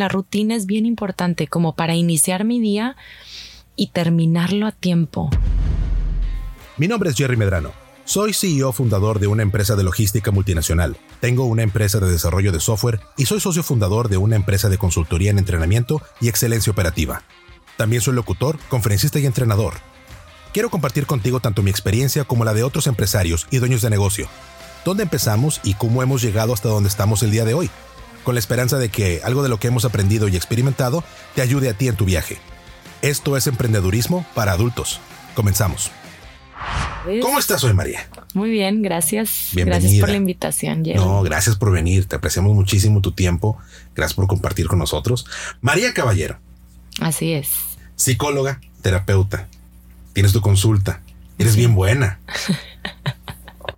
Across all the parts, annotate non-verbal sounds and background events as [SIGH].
La rutina es bien importante como para iniciar mi día y terminarlo a tiempo. Mi nombre es Jerry Medrano. Soy CEO fundador de una empresa de logística multinacional. Tengo una empresa de desarrollo de software y soy socio fundador de una empresa de consultoría en entrenamiento y excelencia operativa. También soy locutor, conferencista y entrenador. Quiero compartir contigo tanto mi experiencia como la de otros empresarios y dueños de negocio. Dónde empezamos y cómo hemos llegado hasta donde estamos el día de hoy. Con la esperanza de que algo de lo que hemos aprendido y experimentado te ayude a ti en tu viaje. Esto es emprendedurismo para adultos. Comenzamos. ¿Cómo estás hoy, María? Muy bien, gracias. Gracias por la invitación. No, gracias por venir. Te apreciamos muchísimo tu tiempo. Gracias por compartir con nosotros. María Caballero. Así es. Psicóloga, terapeuta. Tienes tu consulta. Eres bien buena. [LAUGHS]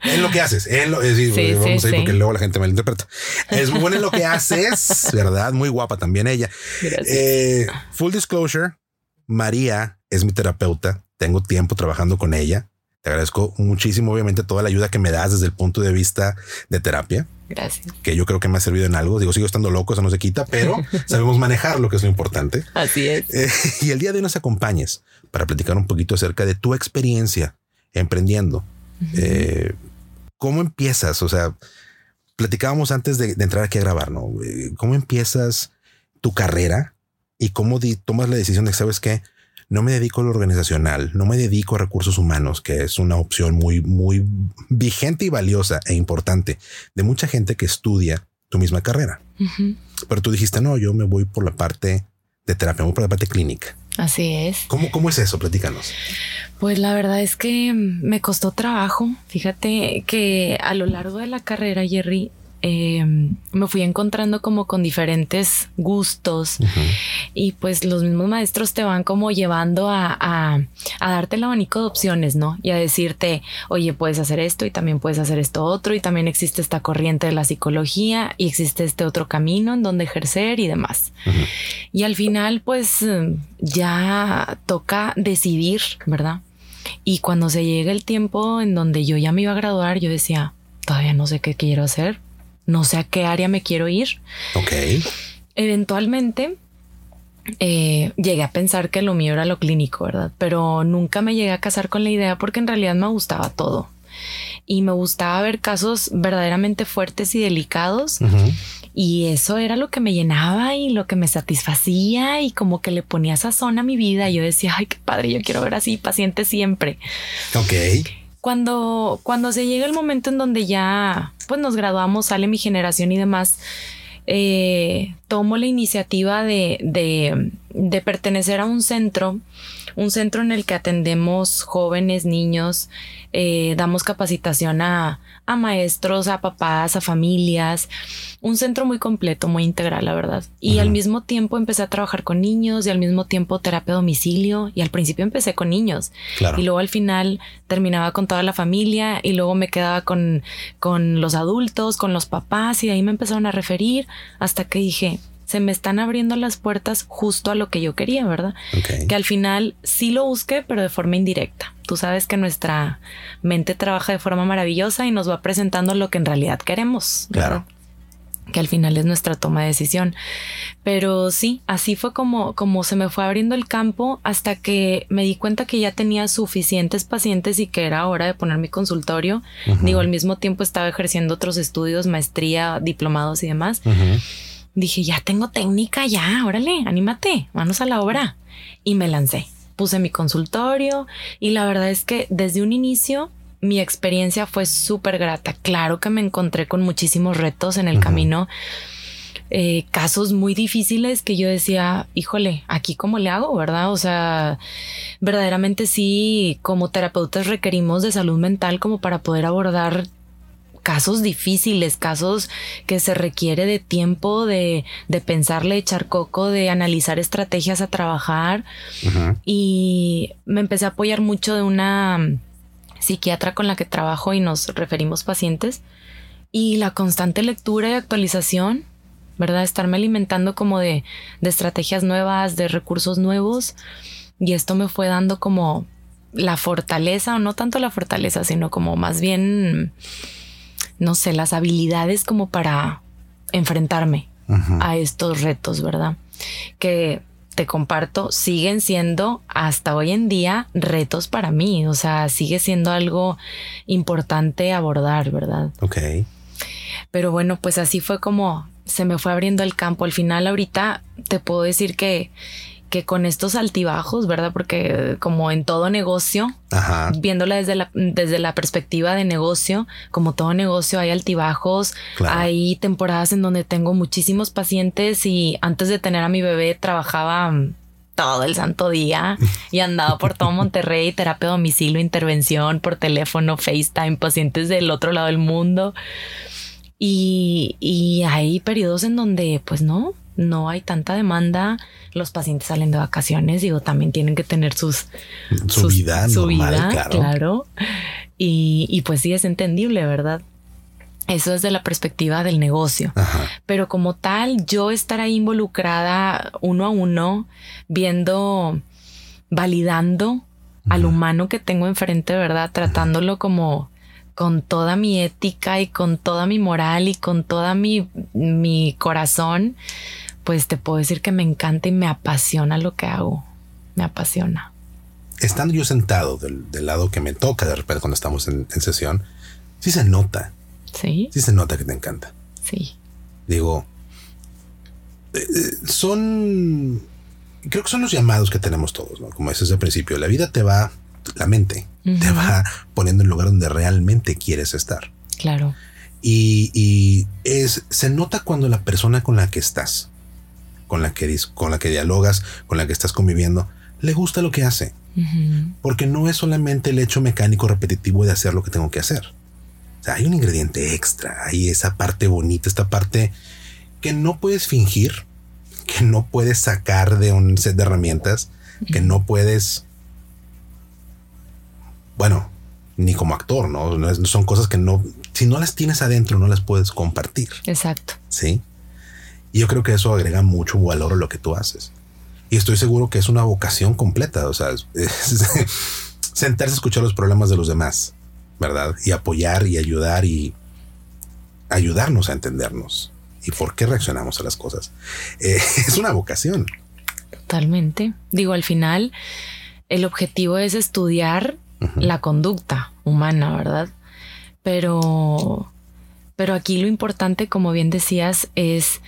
en lo que haces, en lo, sí, vamos a ir porque luego la gente me lo interpreta. Es muy buena en lo que haces, [LAUGHS] ¿verdad? Muy guapa también ella. Eh, full disclosure, María es mi terapeuta. Tengo tiempo trabajando con ella. Te agradezco muchísimo, obviamente, toda la ayuda que me das desde el punto de vista de terapia. Gracias. Que yo creo que me ha servido en algo. Digo, sigo estando loco, eso no se quita, pero [LAUGHS] sabemos manejar lo que es lo importante. Así es. Eh, y el día de hoy nos acompañes para platicar un poquito acerca de tu experiencia emprendiendo. Eh, ¿Cómo empiezas? O sea, platicábamos antes de, entrar aquí a grabar, ¿no? Eh, ¿Cómo empiezas tu carrera y cómo tomas la decisión de, sabes qué? no me dedico a lo organizacional, no me dedico a recursos humanos, que es una opción muy, muy vigente y valiosa e importante de mucha gente que estudia tu misma carrera. Pero tú dijiste, no, yo me voy por la parte de terapia, me voy por la parte clínica. Así es. ¿Cómo, cómo es eso? Platícanos. Pues la verdad es que me costó trabajo. Fíjate que a lo largo de la carrera, Jerry, Em, me fui encontrando como con diferentes gustos y pues los mismos maestros te van como llevando a, a, darte el abanico de opciones, ¿no? Y a decirte, oye, puedes hacer esto y también puedes hacer esto otro y también existe esta corriente de la psicología y existe este otro camino en donde ejercer y demás. Y al final pues ya toca decidir, ¿verdad? Y cuando se llega el tiempo en donde yo ya me iba a graduar, yo decía, todavía no sé qué quiero hacer, no sé a qué área me quiero ir. Ok. Eventualmente eh, llegué a pensar que lo mío era lo clínico, ¿verdad? Pero nunca me llegué a casar con la idea porque en realidad me gustaba todo. Y me gustaba ver casos verdaderamente fuertes y delicados. Y eso era lo que me llenaba y lo que me satisfacía y como que le ponía sazón a mi vida. Yo decía, ay, qué padre, yo quiero ver así pacientes siempre. Ok cuando, cuando se llega el momento en donde ya pues nos graduamos, sale mi generación y demás, eh, tomo la iniciativa de, de, de, pertenecer a un centro, un centro en el que atendemos jóvenes, niños, eh, damos capacitación a, a maestros, a papás, a familias, un centro muy completo, muy integral, la verdad. Y al mismo tiempo empecé a trabajar con niños y al mismo tiempo terapia a domicilio. Y al principio empecé con niños. Y luego al final terminaba con toda la familia y luego me quedaba con, con los adultos, con los papás y de ahí me empezaron a referir hasta que dije, se me están abriendo las puertas justo a lo que yo quería, ¿verdad? Que al final sí lo busqué, pero de forma indirecta. Tú sabes que nuestra mente trabaja de forma maravillosa y nos va presentando lo que en realidad queremos. Claro. Que al final es nuestra toma de decisión. Pero sí, así fue como, como se me fue abriendo el campo hasta que me di cuenta que ya tenía suficientes pacientes y que era hora de poner mi consultorio. Digo, al mismo tiempo estaba ejerciendo otros estudios, maestría, diplomados y demás dije, ya tengo técnica, ya, órale, anímate, manos a la obra. Y me lancé. Puse mi consultorio y la verdad es que desde un inicio mi experiencia fue súper grata. Claro que me encontré con muchísimos retos en el camino. Eh, casos muy difíciles que yo decía, híjole, aquí cómo le hago, ¿verdad? O sea, verdaderamente sí, como terapeutas requerimos de salud mental como para poder abordar casos difíciles, casos que se requiere de tiempo, de, de pensarle, echar coco, de analizar estrategias a trabajar. Y me empecé a apoyar mucho de una psiquiatra con la que trabajo y nos referimos pacientes. Y la constante lectura y actualización, ¿verdad? Estarme alimentando como de, de estrategias nuevas, de recursos nuevos. Y esto me fue dando como la fortaleza, o no tanto la fortaleza, sino como más bien no sé, las habilidades como para enfrentarme a estos retos, ¿verdad? Que te comparto, siguen siendo hasta hoy en día retos para mí, o sea, sigue siendo algo importante abordar, ¿verdad? Ok. Pero bueno, pues así fue como se me fue abriendo el campo. Al final ahorita te puedo decir que que con estos altibajos, ¿verdad? Porque como en todo negocio, viéndola desde la, desde la perspectiva de negocio, como todo negocio hay altibajos, hay temporadas en donde tengo muchísimos pacientes y antes de tener a mi bebé trabajaba todo el santo día y andaba por todo Monterrey, [LAUGHS] terapia a domicilio, intervención por teléfono, FaceTime, pacientes del otro lado del mundo. Y, y hay periodos en donde pues no, no hay tanta demanda, los pacientes salen de vacaciones, digo, también tienen que tener sus su vida su vida, claro. Y, pues sí es entendible, ¿verdad? Eso es de la perspectiva del negocio. Pero como tal, yo estar ahí involucrada uno a uno, viendo, validando al humano que tengo enfrente, ¿verdad? Tratándolo como con toda mi ética y con toda mi moral y con toda mi, mi corazón, pues te puedo decir que me encanta y me apasiona lo que hago. Me apasiona. Estando yo sentado del, lado que me toca de repente cuando estamos en, sesión, sí se nota. Sí. Sí se nota que te encanta. Sí. Digo, eh, eh, son, creo que son los llamados que tenemos todos, ¿no? Como dices al principio, la vida te va, la mente te va poniendo en el lugar donde realmente quieres estar. Claro. Y, y, es, se nota cuando la persona con la que estás con la que, con la que dialogas, con la que estás conviviendo, le gusta lo que hace. Porque no es solamente el hecho mecánico repetitivo de hacer lo que tengo que hacer. O sea, hay un ingrediente extra, hay esa parte bonita, esta parte que no puedes fingir, que no puedes sacar de un set de herramientas, que no puedes, bueno, ni como actor, ¿no? Son cosas que no, si no las tienes adentro, no las puedes compartir. Exacto. Sí. Y yo creo que eso agrega mucho valor a lo que tú haces. Y estoy seguro que es una vocación completa. O sea, [LAUGHS] sentarse a escuchar los problemas de los demás, ¿verdad? Y apoyar y ayudar y ayudarnos a entendernos y por qué reaccionamos a las cosas. Eh, [LAUGHS] es una vocación. Totalmente. Digo, al final, el objetivo es estudiar la conducta humana, ¿verdad? Pero, pero aquí lo importante, como bien decías, es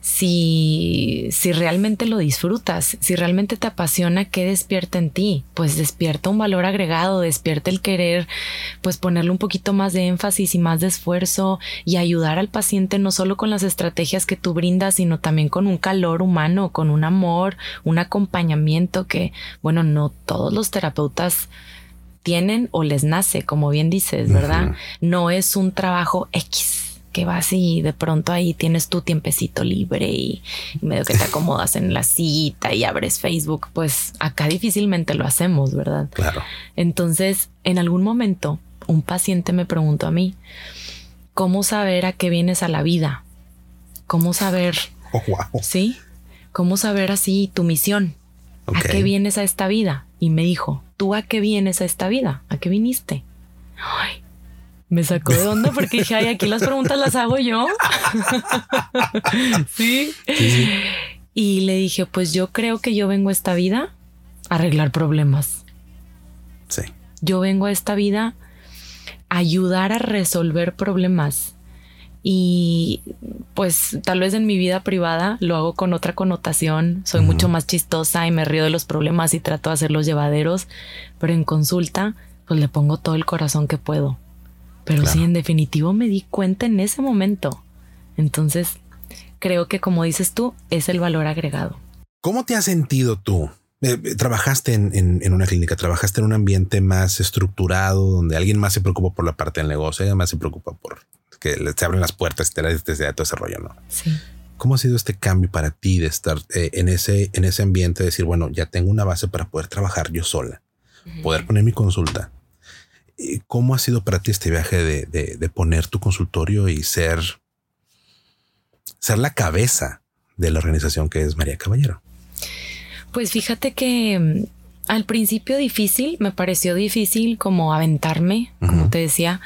si, si realmente lo disfrutas, si realmente te apasiona, ¿qué despierta en ti? Pues despierta un valor agregado, despierta el querer, pues ponerle un poquito más de énfasis y más de esfuerzo y ayudar al paciente no solo con las estrategias que tú brindas, sino también con un calor humano, con un amor, un acompañamiento que, bueno, no todos los terapeutas tienen o les nace, como bien dices, ¿verdad? No es un trabajo X que vas y de pronto ahí tienes tu tiempecito libre y, medio que te [LAUGHS] acomodas en la cita y abres Facebook, pues acá difícilmente lo hacemos, ¿verdad? Claro. Entonces, en algún momento, un paciente me preguntó a mí, ¿cómo saber a qué vienes a la vida? ¿Cómo saber? [LAUGHS] Oh, wow. Sí. ¿Cómo saber así tu misión? ¿A qué vienes a esta vida? Y me dijo, ¿tú a qué vienes a esta vida? ¿A qué viniste? Ay, me sacó de onda porque dije, ay, aquí las preguntas las hago yo. [LAUGHS] ¿Sí? Y le dije, pues yo creo que yo vengo a esta vida a arreglar problemas. Sí. Yo vengo a esta vida a ayudar a resolver problemas. Y pues tal vez en mi vida privada lo hago con otra connotación, soy mucho más chistosa y me río de los problemas y trato de hacerlos llevaderos, pero en consulta pues le pongo todo el corazón que puedo. Pero sí, en definitivo me di cuenta en ese momento. Entonces, creo que como dices tú, es el valor agregado. ¿Cómo te has sentido tú? Eh, eh, trabajaste en, una clínica, trabajaste en un ambiente más estructurado, donde alguien más se preocupa por la parte del negocio, alguien más se preocupa por que se abren las puertas, te desde todo ese rollo, ¿no? Sí. ¿Cómo ha sido este cambio para ti de estar eh, en, ese, en ese ambiente, de decir, bueno, ya tengo una base para poder trabajar yo sola, poder poner mi consulta, ¿Cómo ha sido para ti este viaje de, poner tu consultorio y ser, ser la cabeza de la organización que es María Caballero? Pues fíjate que mm, al principio difícil, me pareció difícil como aventarme, como te decía,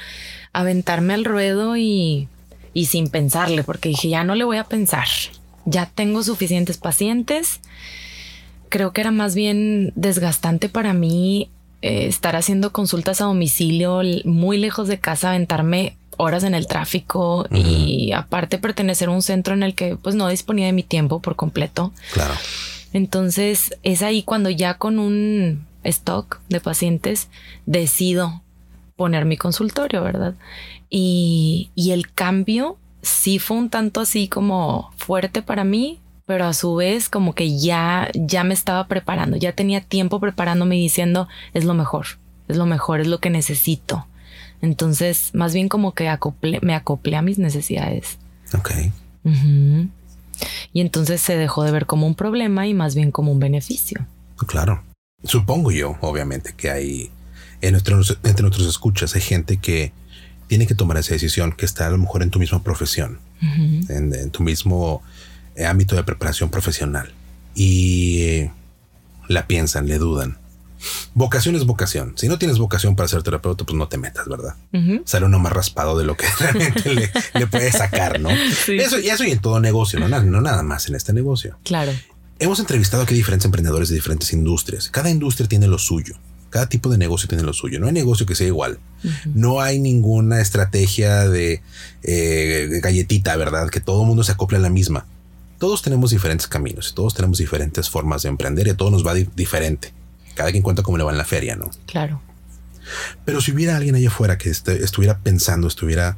aventarme al ruedo y y sin pensarle, porque dije, ya no le voy a pensar, ya tengo suficientes pacientes. Creo que era más bien desgastante para mí eh, estar haciendo consultas a domicilio muy lejos de casa, aventarme horas en el tráfico y aparte pertenecer a un centro en el que pues no disponía de mi tiempo por completo. Claro. Entonces es ahí cuando ya con un stock de pacientes decido poner mi consultorio, ¿verdad? Y, y el cambio sí fue un tanto así como fuerte para mí, pero a su vez como que ya, ya me estaba preparando, ya tenía tiempo preparándome y diciendo es lo mejor, es lo mejor, es lo que necesito. Entonces, más bien como que me acoplé a mis necesidades. Ok. Y entonces se dejó de ver como un problema y más bien como un beneficio. Claro. Supongo yo, obviamente, que hay en nuestros, entre nuestros escuchas hay gente que tiene que tomar esa decisión, que está a lo mejor en tu misma profesión, en, tu mismo eh, ámbito de preparación profesional y la piensan, le dudan. Vocación es vocación. Si no tienes vocación para ser terapeuta, pues no te metas, ¿verdad? Sale uno más raspado de lo que [LAUGHS] realmente le, le puedes sacar, ¿no? Eso, y eso y en todo negocio, ¿no? no nada más en este negocio. Claro. Hemos entrevistado aquí diferentes emprendedores de diferentes industrias. Cada industria tiene lo suyo. Cada tipo de negocio tiene lo suyo. No hay negocio que sea igual. No hay ninguna estrategia de eh, galletita, ¿verdad? Que todo el mundo se acople a la misma. Todos tenemos diferentes caminos, todos tenemos diferentes formas de emprender y a todos nos va diferente. Cada quien cuenta cómo le va en la feria, ¿no? Claro. Pero si hubiera alguien allá afuera que estuviera pensando, estuviera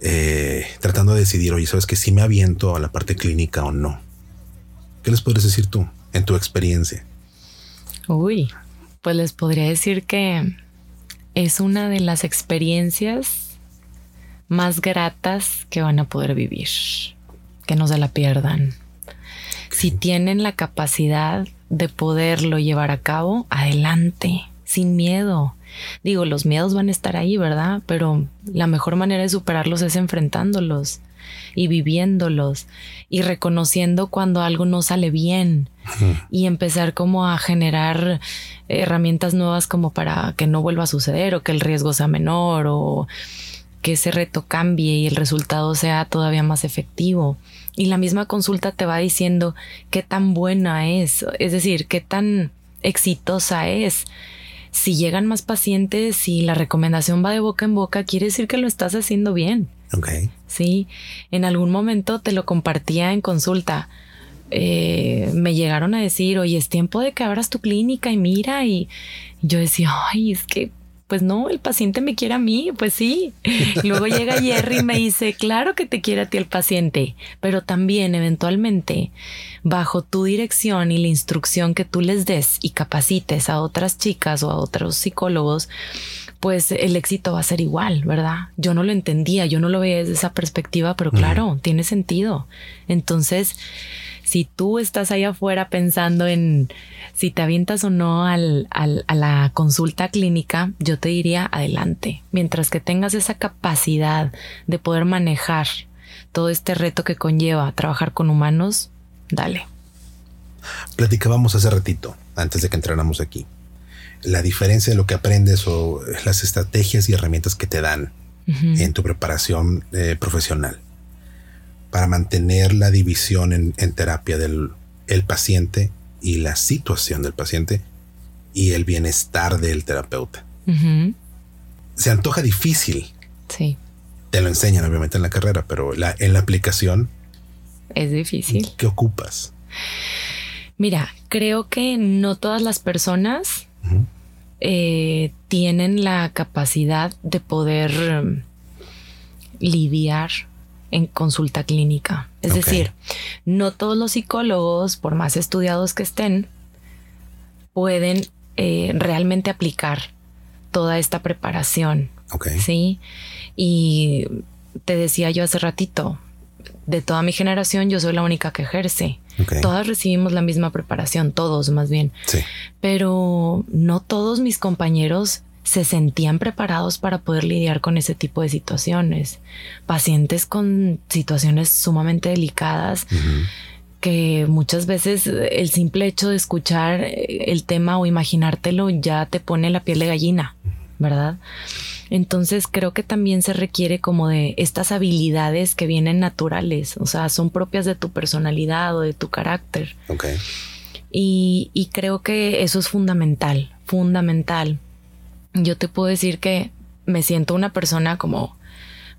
eh, tratando de decidir, oye, sabes que si me aviento a la parte clínica o no, ¿Qué les podrías decir tú en tu experiencia? Uy, pues les podría decir que es una de las experiencias más gratas que van a poder vivir. Que no se la pierdan. Si tienen la capacidad de poderlo llevar a cabo, adelante, sin miedo. Digo, los miedos van a estar ahí, ¿verdad? Pero la mejor manera de superarlos es enfrentándolos y viviéndolos y reconociendo cuando algo no sale bien y empezar como a generar herramientas nuevas como para que no vuelva a suceder o que el riesgo sea menor o que ese reto cambie y el resultado sea todavía más efectivo. Y la misma consulta te va diciendo qué tan buena es, es decir, qué tan exitosa es. Si llegan más pacientes y la recomendación va de boca en boca, quiere decir que lo estás haciendo bien. Ok. Sí, en algún momento te lo compartía en consulta. Eh, me llegaron a decir, oye, es tiempo de que abras tu clínica y mira, y yo decía, ay, es que, pues no, el paciente me quiere a mí, pues sí. [LAUGHS] luego llega Jerry y me dice, claro que te quiere a ti el paciente, pero también eventualmente, bajo tu dirección y la instrucción que tú les des y capacites a otras chicas o a otros psicólogos, pues el éxito va a ser igual, ¿verdad? Yo no lo entendía, yo no lo veía desde esa perspectiva, pero claro, tiene sentido. Entonces, si tú estás ahí afuera pensando en si te avientas o no al, a la consulta clínica, yo te diría adelante. Mientras que tengas esa capacidad de poder manejar todo este reto que conlleva trabajar con humanos, dale. Platicábamos hace ratito, antes de que entráramos aquí la diferencia de lo que aprendes o las estrategias y herramientas que te dan en tu preparación eh, profesional para mantener la división en, terapia del el paciente y la situación del paciente y el bienestar del terapeuta. Se antoja difícil. Sí. Te lo enseñan obviamente en la carrera, pero la, en la aplicación es difícil. ¿Qué ocupas? Mira, creo que no todas las personas eh, tienen la capacidad de poder um, lidiar en consulta clínica. Es decir, no todos los psicólogos, por más estudiados que estén, pueden eh, realmente aplicar toda esta preparación. Sí. Y te decía yo hace ratito, de toda mi generación, yo soy la única que ejerce. Todas recibimos la misma preparación, todos más bien. Sí. Pero no todos mis compañeros se sentían preparados para poder lidiar con ese tipo de situaciones. Pacientes con situaciones sumamente delicadas. que muchas veces el simple hecho de escuchar el tema o imaginártelo ya te pone la piel de gallina. ¿Verdad? Entonces creo que también se requiere como de estas habilidades que vienen naturales, o sea, son propias de tu personalidad o de tu carácter. Ok. Y, y creo que eso es fundamental, fundamental. Yo te puedo decir que me siento una persona como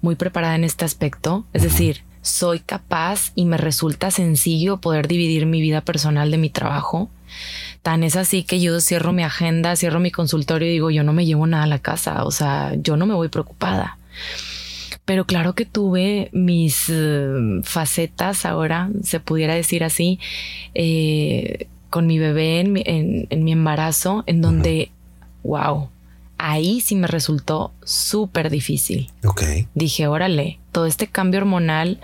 muy preparada en este aspecto, es decir, soy capaz y me resulta sencillo poder dividir mi vida personal de mi trabajo. Tan es así que yo cierro mi agenda, cierro mi consultorio y digo, yo no me llevo nada a la casa, o sea, yo no me voy preocupada. Pero claro que tuve mis eh, facetas ahora, se pudiera decir así, eh, con mi bebé en mi, embarazo, en donde, wow, ahí sí me resultó súper difícil. Ok. Dije, órale, todo este cambio hormonal,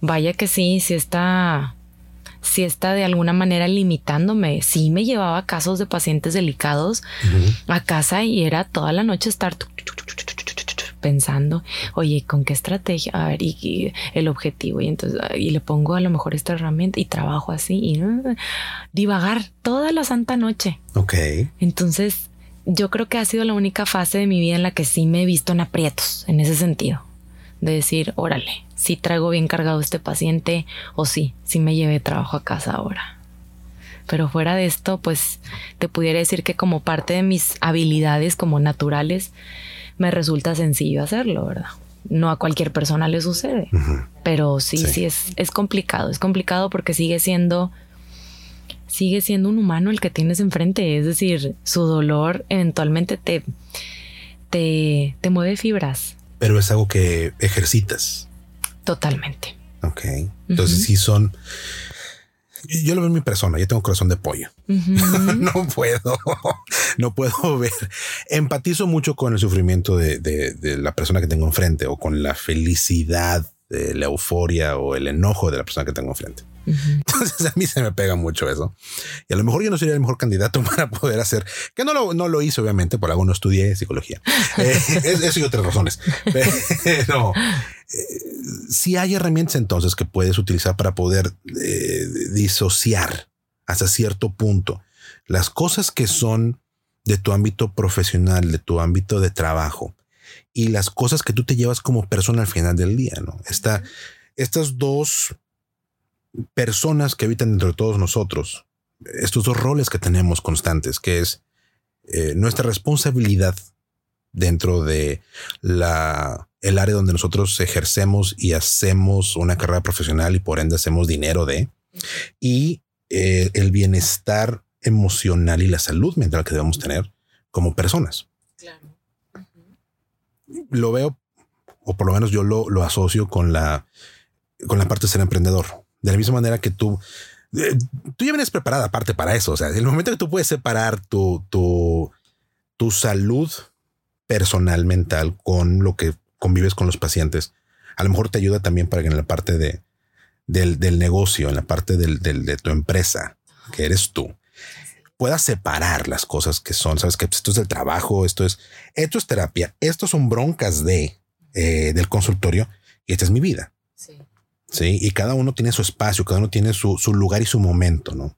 vaya que sí, sí está, sí está de alguna manera limitándome. Sí me llevaba casos de pacientes delicados a casa y era toda la noche estar pensando, oye, ¿con qué estrategia? A ver, y, el objetivo. Y entonces, y le pongo a lo mejor esta herramienta y trabajo así y divagar toda la santa noche. Ok. Entonces, yo creo que ha sido la única fase de mi vida en la que sí me he visto en aprietos, en ese sentido, de decir, órale, si traigo bien cargado este paciente o sí, si me llevé trabajo a casa ahora. Pero fuera de esto, pues te pudiera decir que como parte de mis habilidades como naturales, me resulta sencillo hacerlo, ¿verdad? No a cualquier persona le sucede, pero sí, sí, sí, es, es complicado, es complicado porque sigue siendo sigue siendo un humano el que tienes enfrente. Es decir, su dolor eventualmente te, te, te mueve fibras. Pero es algo que ejercitas. Totalmente. Ok. Entonces sí son... Yo lo veo en mi persona, yo tengo corazón de pollo. [LAUGHS] no puedo, no puedo ver. Empatizo mucho con el sufrimiento de, de, la persona que tengo enfrente o con la felicidad, de la euforia o el enojo de la persona que tengo enfrente. Entonces a mí se me pega mucho eso. Y a lo mejor yo no sería el mejor candidato [LAUGHS] para poder hacer, que no lo, no lo hice obviamente, por algo no estudié psicología. [LAUGHS] Eh, eso y otras razones. Pero eh, si hay herramientas entonces que puedes utilizar para poder eh, disociar hasta cierto punto las cosas que son de tu ámbito profesional, de tu ámbito de trabajo y las cosas que tú te llevas como persona al final del día, ¿no? Estas dos personas que habitan dentro de todos nosotros, estos dos roles que tenemos constantes, que es eh, nuestra responsabilidad dentro de la, el área donde nosotros ejercemos y hacemos una carrera profesional y por ende hacemos dinero de, y eh, el bienestar emocional y la salud mental que debemos tener como personas. Lo veo, o por lo menos yo lo, lo asocio con la, con la parte de ser emprendedor de la misma manera que tú, eh, tú ya vienes preparada aparte para eso. O sea, el momento que tú puedes separar tu, tu, tu salud personal, mental, con lo que convives con los pacientes, a lo mejor te ayuda también para que en la parte de, del, del negocio, en la parte del, del, de tu empresa, que eres tú, puedas separar las cosas que son. Sabes que esto es el trabajo, esto es, esto es terapia, esto son broncas de eh, del consultorio y esta es mi vida. Sí. Sí, y cada uno tiene su espacio, cada uno tiene su, lugar y su momento, ¿no?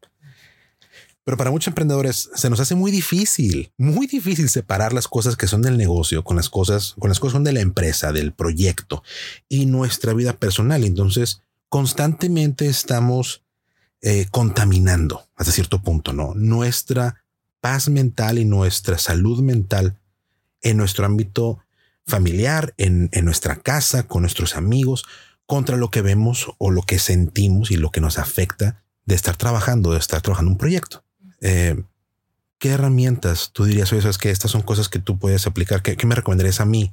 Pero para muchos emprendedores se nos hace muy difícil, muy difícil separar las cosas que son del negocio con las cosas, con las cosas que son de la empresa, del proyecto y nuestra vida personal. Entonces, constantemente estamos eh, contaminando hasta cierto punto, ¿no? Nuestra paz mental y nuestra salud mental en nuestro ámbito familiar, en, en nuestra casa, con nuestros amigos, contra lo que vemos o lo que sentimos y lo que nos afecta de estar trabajando, de estar trabajando un proyecto. Eh, ¿Qué herramientas tú dirías, oye, sabes que estas son cosas que tú puedes aplicar? ¿Qué, me recomendarías a mí?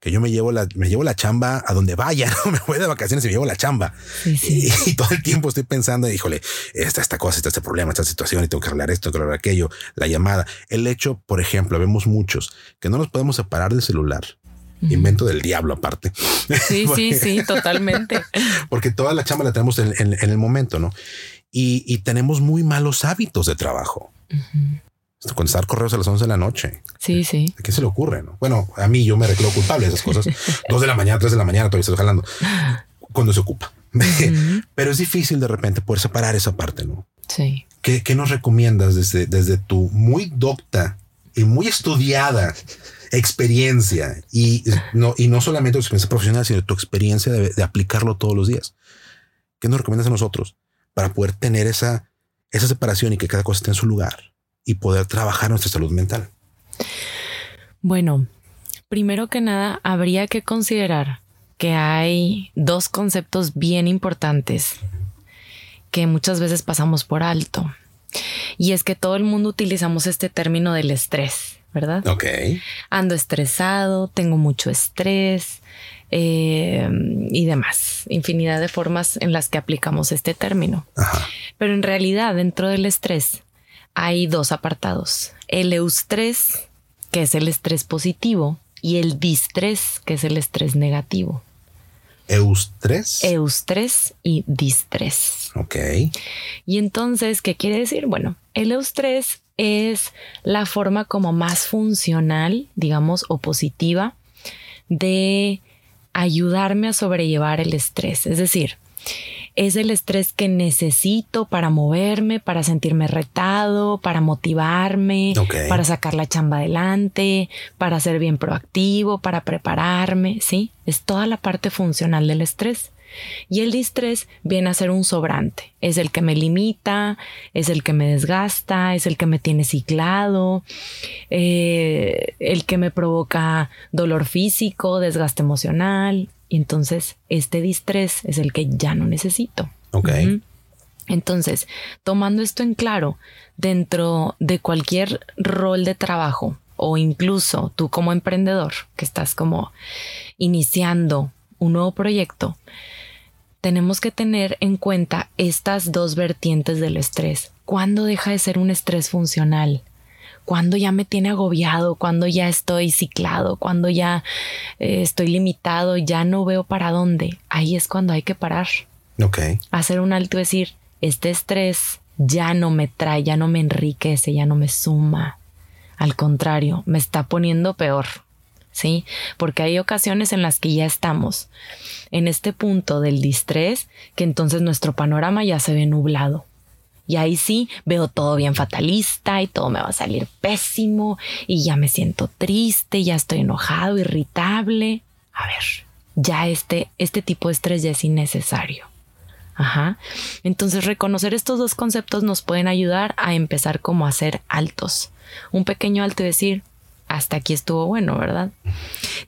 Que yo me llevo la, me llevo la chamba a donde vaya, [LAUGHS] ¿no? me voy de vacaciones y me llevo la chamba. Y, todo el tiempo estoy pensando, híjole, esta, esta cosa, está este problema, esta situación, y tengo que arreglar esto, tengo que arreglar aquello, la llamada. El hecho, por ejemplo, vemos muchos que no nos podemos separar del celular invento del diablo aparte. Sí, [LAUGHS] sí, sí, totalmente. [LAUGHS] Porque toda la chamba la tenemos en, el momento, ¿no? Y, tenemos muy malos hábitos de trabajo. Contestar correos a las 11 de la noche. Sí, sí. ¿A qué se le ocurre? No? Bueno, a mí yo me reclamo culpable de esas cosas. [LAUGHS] Dos de la mañana, tres de la mañana, todavía estoy jalando. Cuando se ocupa. [LAUGHS] Pero es difícil de repente poder separar esa parte, ¿no? Sí. ¿Qué, nos recomiendas desde, desde tu muy docta y muy estudiada experiencia y no, y no solamente tu experiencia profesional, sino tu experiencia de, aplicarlo todos los días. ¿Qué nos recomiendas a nosotros para poder tener esa, esa separación y que cada cosa esté en su lugar y poder trabajar nuestra salud mental? Bueno, primero que nada, habría que considerar que hay dos conceptos bien importantes que muchas veces pasamos por alto. Y es que todo el mundo utilizamos este término del estrés, ¿verdad? Ok. Ando estresado, tengo mucho estrés eh, y demás. Infinidad de formas en las que aplicamos este término. Pero en realidad, dentro del estrés, hay dos apartados. El eustrés, que es el estrés positivo, y el distrés, que es el estrés negativo. Eustrés. Eustrés y distrés. Ok. Y entonces, ¿qué quiere decir? Bueno, el eustrés es la forma como más funcional, digamos, o positiva de ayudarme a sobrellevar el estrés. Es decir, es el estrés que necesito para moverme, para sentirme retado, para motivarme, para sacar la chamba adelante, para ser bien proactivo, para prepararme, ¿sí? Es toda la parte funcional del estrés. Y el distrés viene a ser un sobrante. Es el que me limita, es el que me desgasta, es el que me tiene ciclado, eh, el que me provoca dolor físico, desgaste emocional, y entonces este distrés es el que ya no necesito. Ok. Entonces, tomando esto en claro, dentro de cualquier rol de trabajo o incluso tú como emprendedor que estás como iniciando un nuevo proyecto, tenemos que tener en cuenta estas dos vertientes del estrés. ¿Cuándo deja de ser un estrés funcional? Cuando ya me tiene agobiado, cuando ya estoy ciclado, cuando ya eh, estoy limitado, ya no veo para dónde. Ahí es cuando hay que parar. Ok. Hacer un alto y decir, este estrés ya no me trae, ya no me enriquece, ya no me suma. Al contrario, me está poniendo peor. ¿Sí? Porque hay ocasiones en las que ya estamos en este punto del distrés que entonces nuestro panorama ya se ve nublado. Y ahí sí veo todo bien fatalista y todo me va a salir pésimo y ya me siento triste, ya estoy enojado, irritable. A ver, ya este, este tipo de estrés ya es innecesario. Ajá. Entonces reconocer estos dos conceptos nos pueden ayudar a empezar como a ser altos. Un pequeño alto y decir, hasta aquí estuvo bueno, ¿verdad?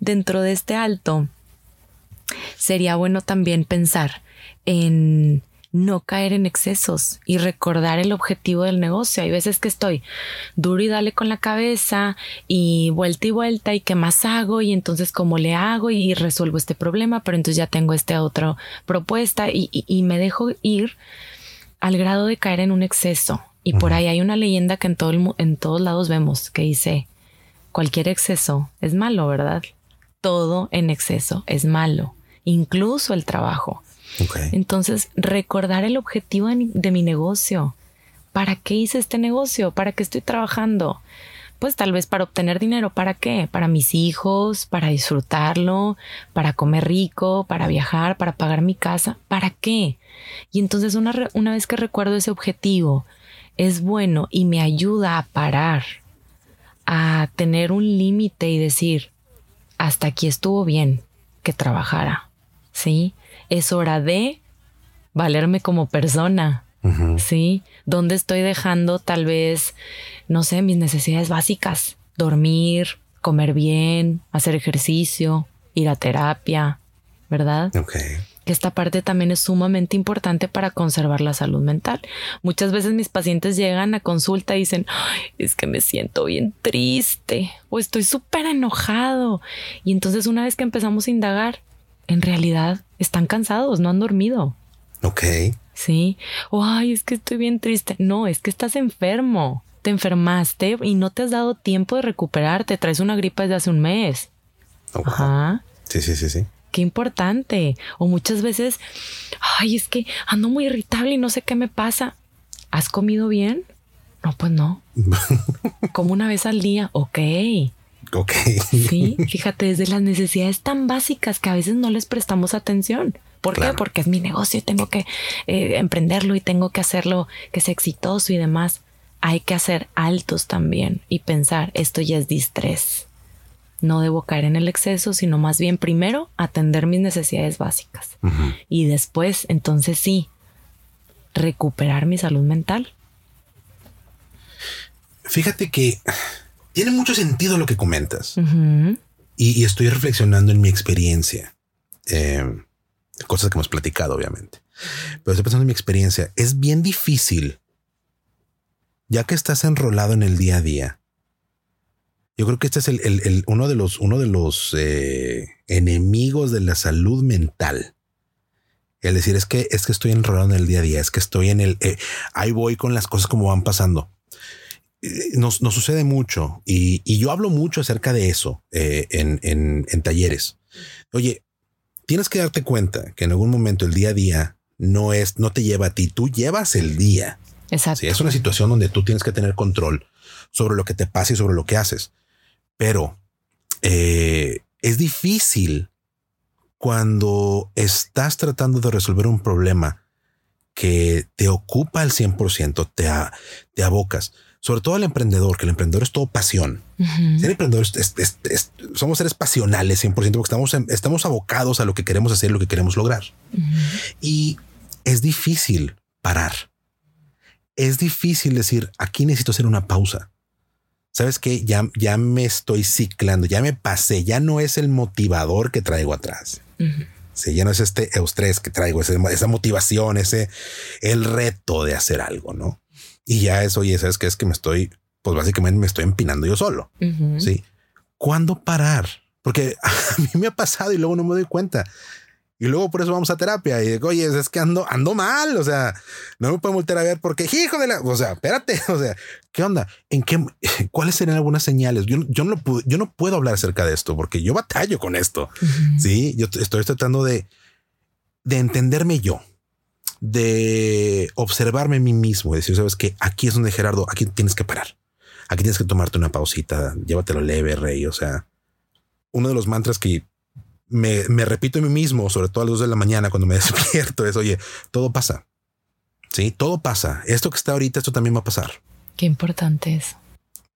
Dentro de este alto, sería bueno también pensar en no caer en excesos y recordar el objetivo del negocio. Hay veces que estoy duro y dale con la cabeza y vuelta y vuelta y qué más hago y entonces cómo le hago y resuelvo este problema, pero entonces ya tengo esta otra propuesta y, me dejo ir al grado de caer en un exceso. Y por ahí hay una leyenda que en, todo en todos lados vemos que dice, cualquier exceso es malo, ¿verdad? Todo en exceso es malo, incluso el trabajo. Entonces, recordar el objetivo de, mi negocio. ¿Para qué hice este negocio? ¿Para qué estoy trabajando? Pues tal vez para obtener dinero. ¿Para qué? Para mis hijos, para disfrutarlo, para comer rico, para viajar, para pagar mi casa. ¿Para qué? Y entonces una, una vez que recuerdo ese objetivo, es bueno y me ayuda a parar, a tener un límite y decir, hasta aquí estuvo bien que trabajara. ¿Sí? Es hora de valerme como persona. Sí, ¿dónde estoy dejando tal vez, no sé, mis necesidades básicas? Dormir, comer bien, hacer ejercicio, ir a terapia, ¿verdad? Ok. Que esta parte también es sumamente importante para conservar la salud mental. Muchas veces mis pacientes llegan a consulta y dicen, es que me siento bien triste o estoy súper enojado. Y entonces una vez que empezamos a indagar, en realidad están cansados, no han dormido. Ok. Sí. O, ay, es que estoy bien triste. No, es que estás enfermo. Te enfermaste y no te has dado tiempo de recuperarte. Traes una gripa desde hace un mes. Ajá. Sí, sí, sí, sí. Qué importante. O muchas veces, ay, es que ando muy irritable y no sé qué me pasa. ¿Has comido bien? No, pues no. [LAUGHS] Como una vez al día. Ok. Ok. Sí, [LAUGHS] fíjate, desde las necesidades tan básicas que a veces no les prestamos atención. ¿Por qué? Porque es mi negocio y tengo que eh, emprenderlo y tengo que hacerlo que sea exitoso y demás. hay que hacer altos también y pensar, esto ya es distrés. No debo caer en el exceso, sino más bien primero atender mis necesidades básicas. Y después, entonces sí, recuperar mi salud mental. Fíjate que tiene mucho sentido lo que comentas. y, estoy reflexionando en mi experiencia. Eh, cosas que hemos platicado, obviamente. Pero estoy pensando en mi experiencia. Es bien difícil, ya que estás enrolado en el día a día. Yo creo que este es el, uno de los, uno de los eh, enemigos de la salud mental. El decir es que es que estoy enrolado en el día a día, es que estoy en el eh, ahí voy con las cosas como van pasando. Eh, nos, sucede mucho y, yo hablo mucho acerca de eso en, en talleres. Oye, tienes que darte cuenta que en algún momento el día a día no es, no te lleva a ti, tú llevas el día. Exacto. es una situación donde tú tienes que tener control sobre lo que te pasa y sobre lo que haces. Pero eh, es difícil cuando estás tratando de resolver un problema que te ocupa al 100%, te, te abocas sobre todo al emprendedor, que el emprendedor es todo pasión. Ser emprendedor somos seres pasionales 100% porque estamos, estamos abocados a lo que queremos hacer, lo que queremos lograr. Y es difícil parar. Es difícil decir, aquí necesito hacer una pausa. Sabes que ya, ya me estoy ciclando, ya me pasé, ya no es el motivador que traigo atrás. Si ya no es este estrés que traigo, esa motivación, ese el reto de hacer algo, no? Y ya eso, oye, ¿sabes qué? Es que me estoy, pues básicamente me estoy empinando yo solo. Sí. ¿Cuándo parar? Porque [LAUGHS] a mí me ha pasado y luego no me doy cuenta. Y luego por eso vamos a terapia y digo, oye, es que ando, ando mal. O sea, no me puedo volver a ver porque hijo de la, o sea, espérate. [LAUGHS] O sea, ¿qué onda? ¿En qué, [LAUGHS] cuáles serían algunas señales? Yo, yo no puedo, yo no puedo hablar acerca de esto porque yo batallo con esto. Sí, yo estoy tratando de, de entenderme yo de observarme a mí mismo y decir, sabes que aquí es donde Gerardo, aquí tienes que parar. Aquí tienes que tomarte una pausita, llévatelo leve, rey. O sea, uno de los mantras que me, repito a mí mismo, sobre todo a las de la mañana cuando me [LAUGHS] despierto, es, oye, todo pasa. Sí, todo pasa. Esto que está ahorita, esto también va a pasar. Qué importante es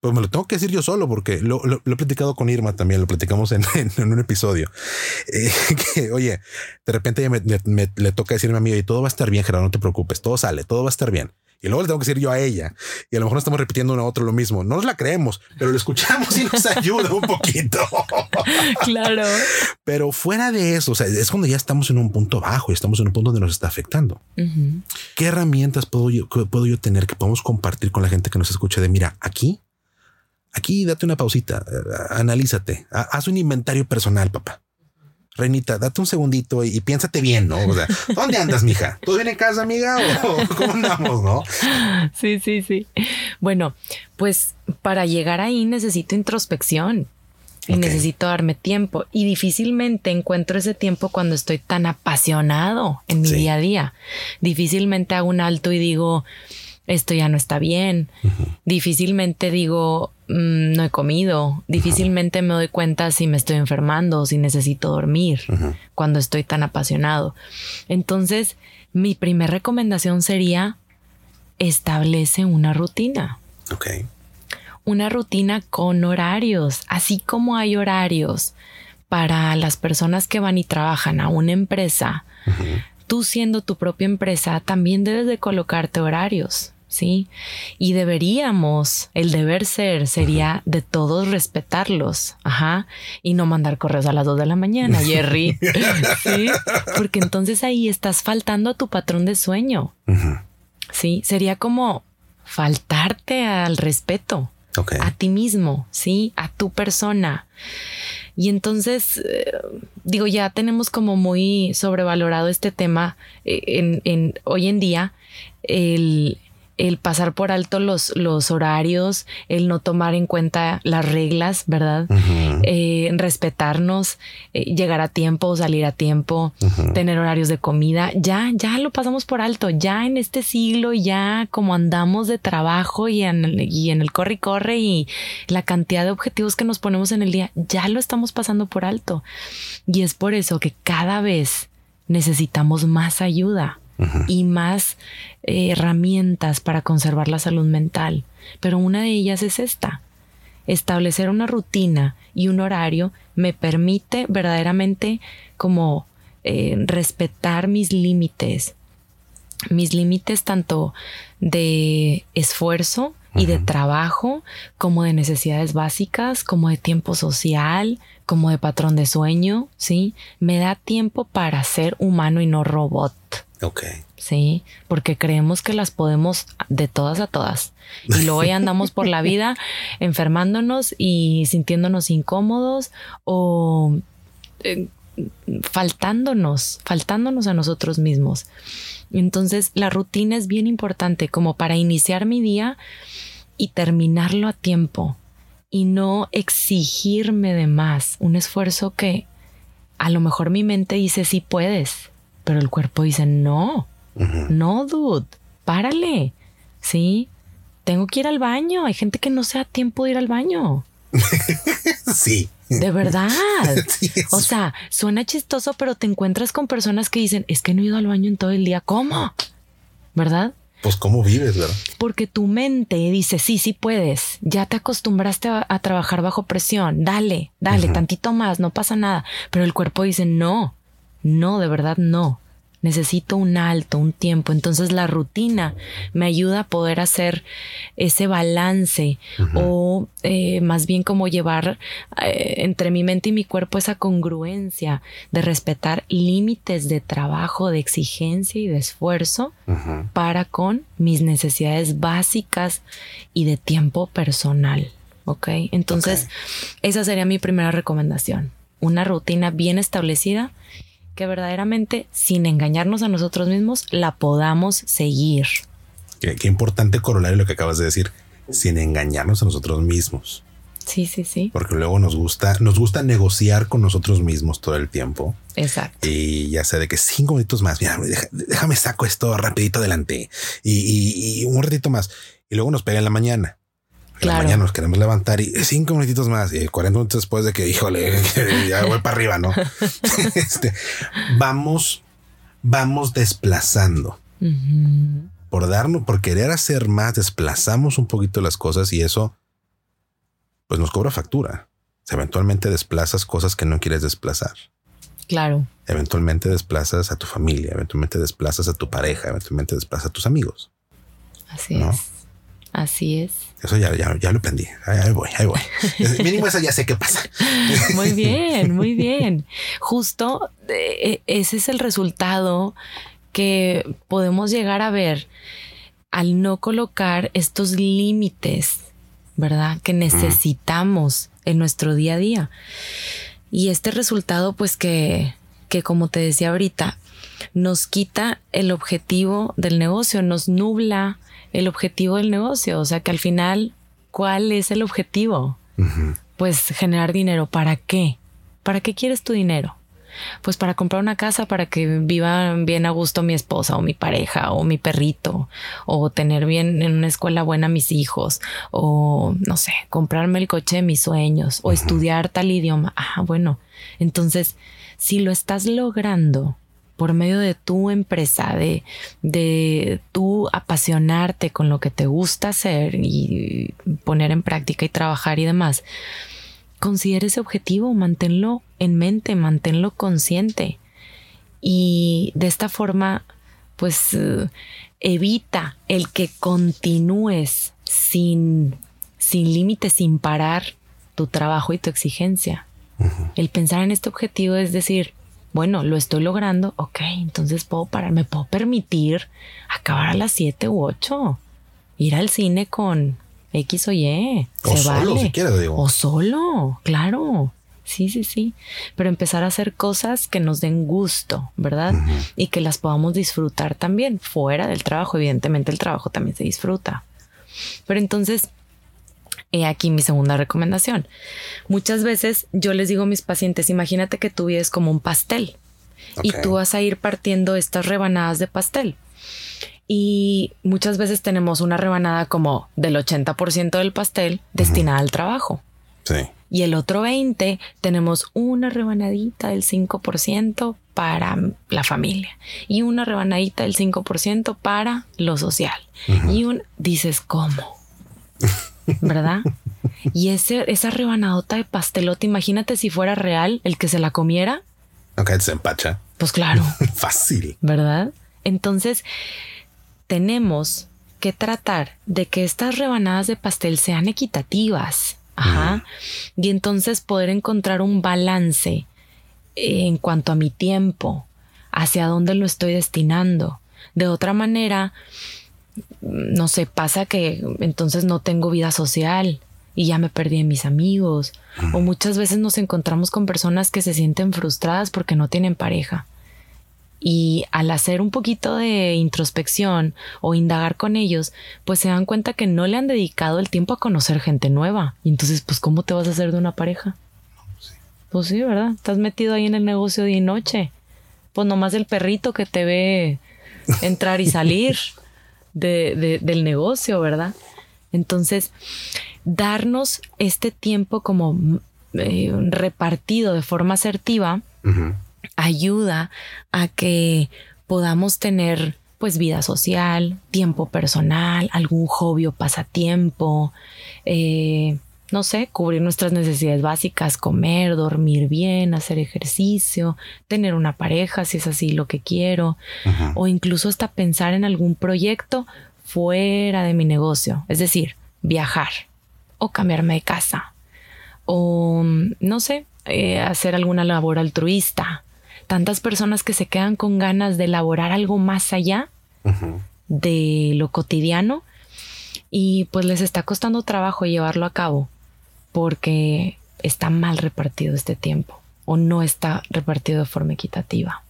pues me lo tengo que decir yo solo porque lo, he platicado con Irma también, lo platicamos en, [LAUGHS] un episodio. Eh, [LAUGHS] que, oye, de repente me, le toca decirme a mí, y todo va a estar bien, Gerardo, no te preocupes, todo sale, todo va a estar bien. Y luego le tengo que decir yo a ella. Y a lo mejor estamos repitiendo uno a otro lo mismo. No nos la creemos, pero lo escuchamos y nos [LAUGHS] ayuda un poquito. claro. Pero fuera de eso, o sea, es cuando ya estamos en un punto bajo y estamos en un punto donde nos está afectando. ¿Qué herramientas puedo yo, puedo yo tener que podemos compartir con la gente que nos escucha de mira, aquí Aquí date una pausita, eh, analízate, haz un inventario personal, papá. Reinita, date un segundito y, piénsate bien, ¿no? O sea, ¿dónde andas, mija? ¿Todo bien en casa, amiga? ¿O [LAUGHS] cómo andamos, no? Sí, sí, sí. Bueno, pues para llegar ahí necesito introspección y necesito darme tiempo y difícilmente encuentro ese tiempo cuando estoy tan apasionado en mi día a día. Difícilmente hago un alto y digo, esto ya no está bien. Difícilmente digo, mm, no he comido. Difícilmente me doy cuenta si me estoy enfermando o si necesito dormir cuando estoy tan apasionado. Entonces, mi primera recomendación sería establece una rutina. Ok. Una rutina con horarios, así como hay horarios para las personas que van y trabajan a una empresa. Tú siendo tu propia empresa, también debes de colocarte horarios. ¿Sí? Y deberíamos, el deber ser sería de todos respetarlos, ajá, y no mandar correos a las dos de la mañana, [LAUGHS] Jerry, ¿sí? Porque entonces ahí estás faltando a tu patrón de sueño, ¿sí? Sería como faltarte al respeto. A ti mismo, sí, a tu persona. Y entonces, eh, digo, ya tenemos como muy sobrevalorado este tema eh, en, en, hoy en día, el, el pasar por alto los, los horarios, el no tomar en cuenta las reglas, ¿verdad? Eh, respetarnos, eh, llegar a tiempo, salir a tiempo, tener horarios de comida, ya, ya lo pasamos por alto, ya en este siglo, ya como andamos de trabajo y en, el, y en el corre y corre y la cantidad de objetivos que nos ponemos en el día, ya lo estamos pasando por alto. Y es por eso que cada vez necesitamos más ayuda y más eh, herramientas para conservar la salud mental. Pero una de ellas es esta. Establecer una rutina y un horario me permite verdaderamente como eh, respetar mis límites, mis límites tanto de esfuerzo y de trabajo, como de necesidades básicas, como de tiempo social, como de patrón de sueño, ¿sí? Me da tiempo para ser humano y no robot. Ok. Sí, porque creemos que las podemos de todas a todas. Y luego ya andamos por la vida [LAUGHS] enfermándonos y sintiéndonos incómodos o eh, faltándonos, faltándonos a nosotros mismos. Entonces la rutina es bien importante como para iniciar mi día y terminarlo a tiempo y no exigirme de más un esfuerzo que a lo mejor mi mente dice sí puedes, pero el cuerpo dice no, no, dude, párale, sí, tengo que ir al baño, hay gente que no se da tiempo de ir al baño. [LAUGHS] sí. De verdad. [LAUGHS] o sea, suena chistoso, pero te encuentras con personas que dicen, es que no he ido al baño en todo el día. ¿Cómo? ¿Verdad? Pues cómo vives, ¿verdad? Porque tu mente dice, sí, sí puedes. Ya te acostumbraste a, trabajar bajo presión. Dale, dale, tantito más, no pasa nada. Pero el cuerpo dice, no, no, de verdad no necesito un alto, un tiempo. Entonces la rutina me ayuda a poder hacer ese balance o eh, más bien como llevar eh, entre mi mente y mi cuerpo esa congruencia de respetar límites de trabajo, de exigencia y de esfuerzo para con mis necesidades básicas y de tiempo personal. ¿Ok? Entonces, esa sería mi primera recomendación. Una rutina bien establecida que verdaderamente, sin engañarnos a nosotros mismos, la podamos seguir. Qué, importante corolario lo que acabas de decir, sin engañarnos a nosotros mismos. Sí, sí, sí. Porque luego nos gusta, nos gusta negociar con nosotros mismos todo el tiempo. Exacto. Y ya sé de que cinco minutos más, mira, déjame saco esto rapidito adelante y, y un ratito más. Y luego nos pega en la mañana la mañana nos queremos levantar y cinco minutitos más y 40 minutos después de que, híjole, [LAUGHS] ya voy para arriba, ¿no? [LAUGHS] este, vamos, vamos desplazando. Por darnos, por querer hacer más, desplazamos un poquito las cosas y eso, pues nos cobra factura. eventualmente desplazas cosas que no quieres desplazar. Claro. Eventualmente desplazas a tu familia, eventualmente desplazas a tu pareja, eventualmente desplazas a tus amigos. Así es. Así es. Eso ya, ya, ya lo aprendí. Ahí, voy, ahí voy. [LAUGHS] Mínimo eso ya sé qué pasa. Muy [LAUGHS] bien, muy bien. Justo eh, ese es el resultado que podemos llegar a ver al no colocar estos límites, ¿verdad? Que necesitamos en nuestro día a día. Y este resultado, pues que, que como te decía ahorita, nos quita el objetivo del negocio, nos nubla el objetivo del negocio. O sea que al final, ¿cuál es el objetivo? Pues generar dinero. ¿Para qué? ¿Para qué quieres tu dinero? Pues para comprar una casa para que viva bien a gusto mi esposa o mi pareja o mi perrito o tener bien en una escuela buena mis hijos o no sé, comprarme el coche de mis sueños o estudiar tal idioma. Ah, bueno, entonces si lo estás logrando por medio de tu empresa, de, de tú apasionarte con lo que te gusta hacer y poner en práctica y trabajar y demás, considera ese objetivo, manténlo en mente, manténlo consciente. Y de esta forma, pues evita el que continúes sin, sin límites, sin parar tu trabajo y tu exigencia. El pensar en este objetivo es decir, bueno, lo estoy logrando, ok, entonces puedo parar, me puedo permitir acabar a las 7 u 8, ir al cine con X o Y. O solo, si quieres, digo. O solo, claro. Sí, sí, sí. Pero empezar a hacer cosas que nos den gusto, ¿verdad? Y que las podamos disfrutar también fuera del trabajo. Evidentemente el trabajo también se disfruta. Pero entonces, He aquí mi segunda recomendación. Muchas veces yo les digo a mis pacientes, imagínate que tú vives como un pastel y tú vas a ir partiendo estas rebanadas de pastel. Y muchas veces tenemos una rebanada como del 80% del pastel destinada al trabajo. Sí. Y el otro 20 tenemos una rebanadita del 5% para la familia y una rebanadita del 5% para lo social. Y un dices, ¿cómo? [LAUGHS] ¿Verdad? Y ese, esa rebanadota de pastelote, imagínate si fuera real el que se la comiera. Ok, se empacha. Pues claro. [LAUGHS] Fácil. ¿Verdad? Entonces, tenemos que tratar de que estas rebanadas de pastel sean equitativas. Ajá. Y entonces poder encontrar un balance en cuanto a mi tiempo, hacia dónde lo estoy destinando. De otra manera, no sé, pasa que entonces no tengo vida social y ya me perdí en mis amigos. O muchas veces nos encontramos con personas que se sienten frustradas porque no tienen pareja. Y al hacer un poquito de introspección o indagar con ellos, pues se dan cuenta que no le han dedicado el tiempo a conocer gente nueva. Y entonces, pues, ¿cómo te vas a hacer de una pareja? Pues sí, ¿verdad? Estás metido ahí en el negocio día y noche. Pues nomás el perrito que te ve entrar y salir [LAUGHS] de, del negocio, ¿verdad? Entonces, darnos este tiempo como eh, repartido de forma asertiva ayuda a que podamos tener pues vida social, tiempo personal, algún hobby o pasatiempo, eh, no sé, cubrir nuestras necesidades básicas, comer, dormir bien, hacer ejercicio, tener una pareja si es así lo que quiero, o incluso hasta pensar en algún proyecto fuera de mi negocio, es decir, viajar o cambiarme de casa o no sé, eh, hacer alguna labor altruista. Tantas personas que se quedan con ganas de elaborar algo más allá de lo cotidiano y pues les está costando trabajo llevarlo a cabo porque está mal repartido este tiempo o no está repartido de forma equitativa.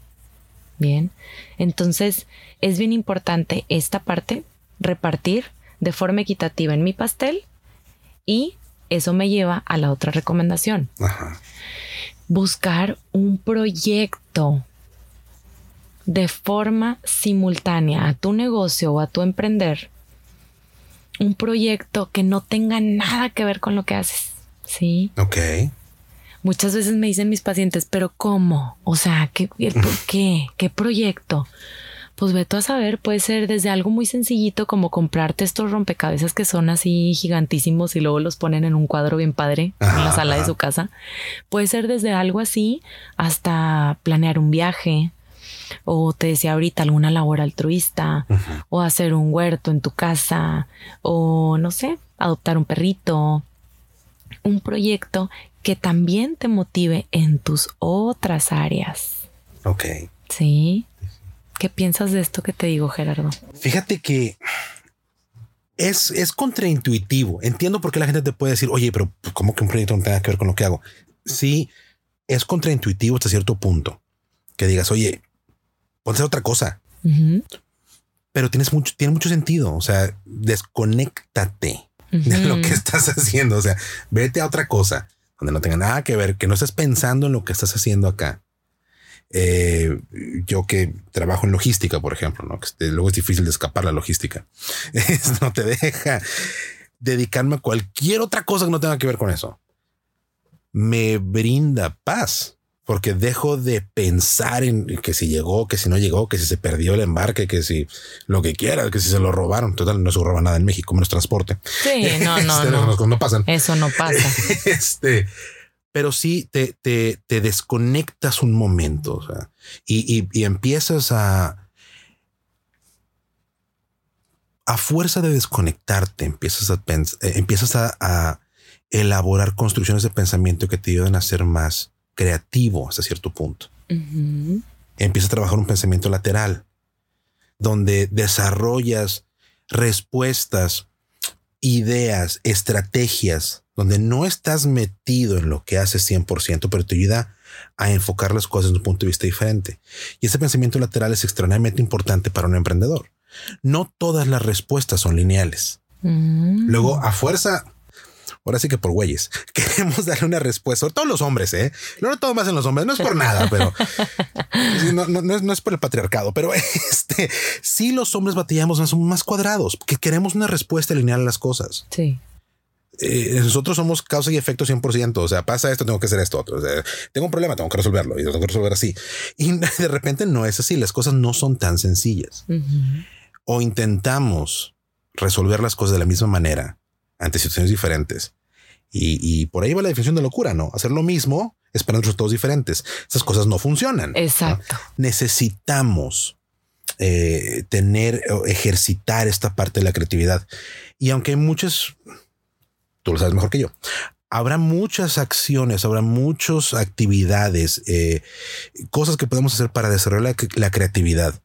Bien, entonces es bien importante esta parte, repartir de forma equitativa en mi pastel y eso me lleva a la otra recomendación. Buscar un proyecto de forma simultánea a tu negocio o a tu emprender. Un proyecto que no tenga nada que ver con lo que haces. Sí. Ok. Muchas veces me dicen mis pacientes, pero ¿cómo? O sea, ¿qué, ¿por [LAUGHS] qué? ¿Qué proyecto? Pues veto a saber, puede ser desde algo muy sencillito como comprarte estos rompecabezas que son así gigantísimos y luego los ponen en un cuadro bien padre en la sala de su casa. Puede ser desde algo así hasta planear un viaje, o te decía ahorita alguna labor altruista, o hacer un huerto en tu casa, o no sé, adoptar un perrito, un proyecto que también te motive en tus otras áreas. Ok. Sí. ¿Qué piensas de esto que te digo, Gerardo? Fíjate que es, es contraintuitivo. Entiendo por qué la gente te puede decir, oye, pero ¿cómo que un proyecto no tenga que ver con lo que hago? Sí, es contraintuitivo hasta cierto punto. Que digas, oye, puede ser otra cosa. Pero tienes mucho, tiene mucho sentido. O sea, desconéctate de lo que estás haciendo. O sea, vete a otra cosa donde no tenga nada que ver, que no estés pensando en lo que estás haciendo acá. Eh, yo que trabajo en logística, por ejemplo, ¿no? que luego es difícil de escapar la logística. [LAUGHS] no te deja dedicarme a cualquier otra cosa que no tenga que ver con eso. Me brinda paz porque dejo de pensar en que si llegó, que si no llegó, que si se perdió el embarque, que si lo que quiera, que si se lo robaron. Total, no se roba nada en México, menos transporte. Sí, no, [LAUGHS] no, este, no. no. pasan. Eso no pasa. [LAUGHS] este, pero sí te, te, te desconectas un momento o sea, y, y, empiezas a, a fuerza de desconectarte, empiezas a, eh, empiezas a, a elaborar construcciones de pensamiento que te ayudan a ser más creativo hasta cierto punto. Empieza a trabajar un pensamiento lateral, donde desarrollas respuestas, ideas, estrategias, donde no estás metido en lo que haces 100%, pero te ayuda a enfocar las cosas desde un punto de vista diferente. Y ese pensamiento lateral es extremadamente importante para un emprendedor. No todas las respuestas son lineales. Mm. Luego, a fuerza, ahora sí que por güeyes, [LAUGHS] queremos darle una respuesta, sobre todo los hombres, ¿eh? No todo más en los hombres, no es por nada, pero [LAUGHS] no, es, por el patriarcado, pero [LAUGHS] este, sí los hombres batallamos, somos más cuadrados, que queremos una respuesta lineal a las cosas. Sí. eh, nosotros somos causa y efecto 100%. O sea, pasa esto, tengo que hacer esto otro. tengo un problema, tengo que resolverlo y tengo que resolver así. Y de repente no es así. Las cosas no son tan sencillas. O intentamos resolver las cosas de la misma manera ante situaciones diferentes. Y, por ahí va la definición de locura, ¿no? Hacer lo mismo esperando resultados diferentes. Esas cosas no funcionan. Exacto. Necesitamos eh, tener o ejercitar esta parte de la creatividad. Y aunque hay muchas tú lo sabes mejor que yo. Habrá muchas acciones, habrá muchas actividades, eh, cosas que podemos hacer para desarrollar la, creatividad.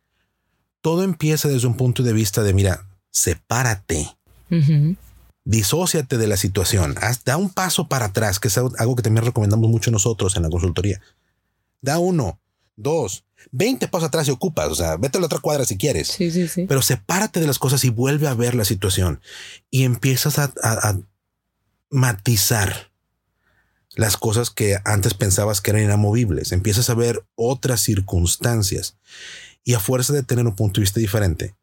Todo empieza desde un punto de vista de, mira, sepárate. Disociate de la situación. da un paso para atrás, que es algo que también recomendamos mucho nosotros en la consultoría. Da uno, dos, veinte pasos atrás y ocupas. O sea, vete a la otra cuadra si quieres. Sí, sí, sí. Pero sepárate de las cosas y vuelve a ver la situación y empiezas a matizar las cosas que antes pensabas que eran inamovibles. Empiezas a ver otras circunstancias y a fuerza de tener un punto de vista diferente,